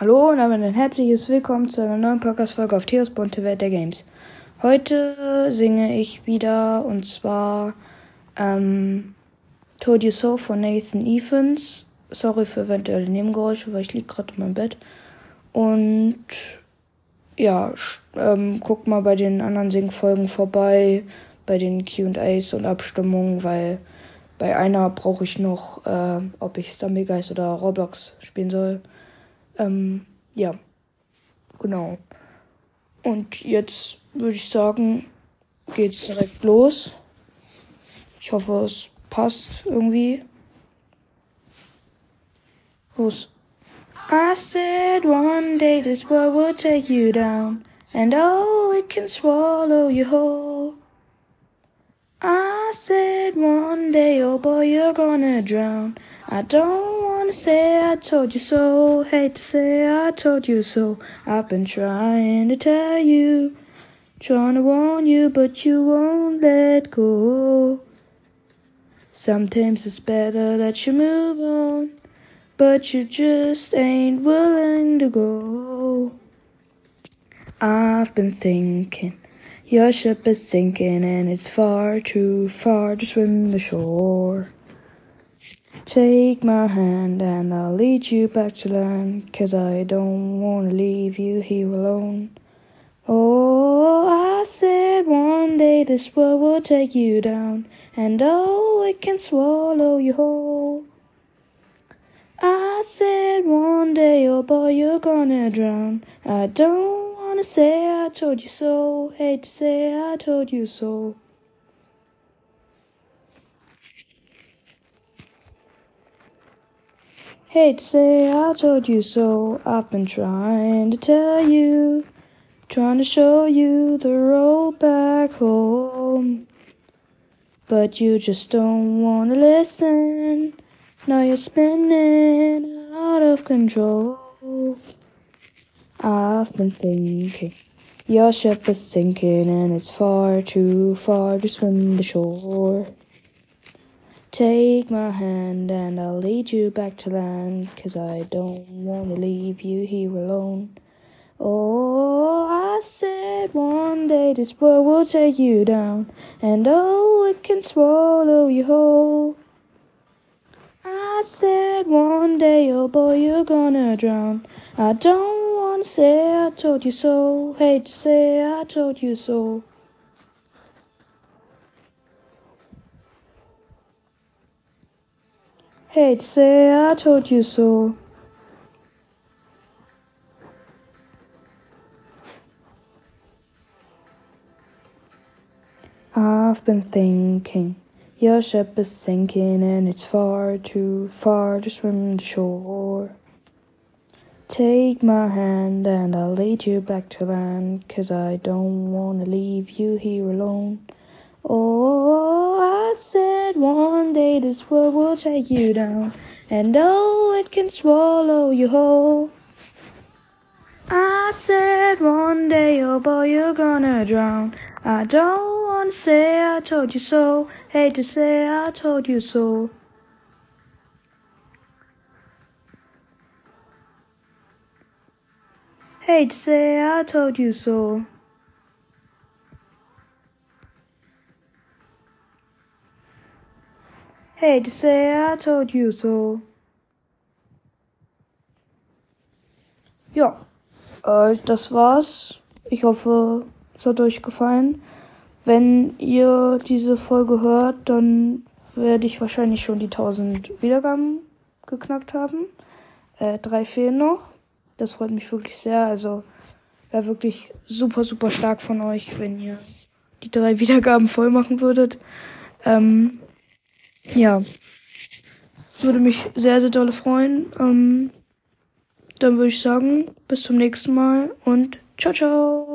Hallo und damit ein herzliches Willkommen zu einer neuen Podcast-Folge auf Theos Bunte Welt der Games. Heute singe ich wieder und zwar ähm, Told You So von Nathan Evans. Sorry für eventuelle Nebengeräusche, weil ich liege gerade in meinem Bett. Und ja, ähm, guckt mal bei den anderen Singfolgen vorbei, bei den QAs und Abstimmungen, weil bei einer brauche ich noch, äh, ob ich Zombie Geist oder Roblox spielen soll. Ähm, ja, genau. Und jetzt würde ich sagen, geht's direkt los. Ich hoffe, es passt irgendwie. Los. I said one day this world will take you down, and oh, it can swallow you whole. I said one day, oh boy, you're gonna drown. I don't wanna say I told you so, hate to say I told you so. I've been trying to tell you, trying to warn you, but you won't let go. Sometimes it's better that you move on, but you just ain't willing to go. I've been thinking. Your ship is sinking and it's far too far to swim the shore. Take my hand and I'll lead you back to land, cause I don't wanna leave you here alone. Oh, I said one day this world will take you down, and oh, it can swallow you whole. I said one day, oh boy, you're gonna drown. I don't wanna say I told you so, hate to say I told you so. Hate to say I told you so, I've been trying to tell you, trying to show you the road back home. But you just don't wanna listen, now you're spinning out of control. I've been thinking. Your ship is sinking and it's far too far to swim the shore. Take my hand and I'll lead you back to land, cause I don't wanna leave you here alone. Oh, I said one day this world will take you down, and oh, it can swallow you whole. I said one day, oh boy, you're gonna drown. I don't wanna say I told you so. Hate to say I told you so. To say I told you so. I've been thinking. Your ship is sinking and it's far too far to swim the shore. Take my hand and I'll lead you back to land, cause I don't wanna leave you here alone. Oh, I said one day this world will take you down, and oh, it can swallow you whole. I said one day, oh boy, you're gonna drown. I don't wanna say I told you so, hate to say I told you so. Hate to say I told you so. Hate to say I told you so. Ja, äh, das war's. Ich hoffe, es hat euch gefallen. Wenn ihr diese Folge hört, dann werde ich wahrscheinlich schon die 1000 Wiedergaben geknackt haben. Äh, drei fehlen noch. Das freut mich wirklich sehr. Also wäre wirklich super, super stark von euch, wenn ihr die drei Wiedergaben voll machen würdet. Ähm, ja. Würde mich sehr, sehr dolle freuen. Ähm, dann würde ich sagen, bis zum nächsten Mal und ciao, ciao.